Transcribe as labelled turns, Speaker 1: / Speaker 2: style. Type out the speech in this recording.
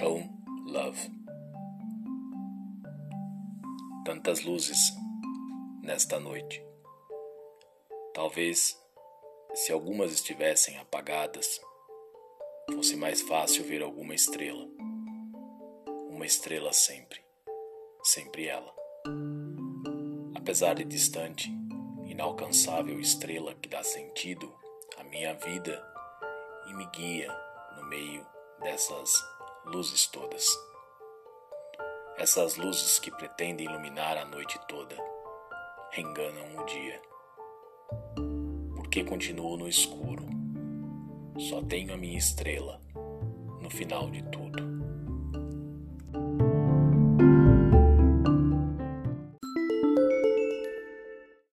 Speaker 1: Show Love. Tantas luzes nesta noite. Talvez, se algumas estivessem apagadas, fosse mais fácil ver alguma estrela. Uma estrela sempre, sempre ela. Apesar de distante, inalcançável estrela que dá sentido à minha vida e me guia no meio dessas luzes todas. Essas luzes que pretendem iluminar a noite toda enganam o dia. Porque continuo no escuro, só tenho a minha estrela no final de tudo.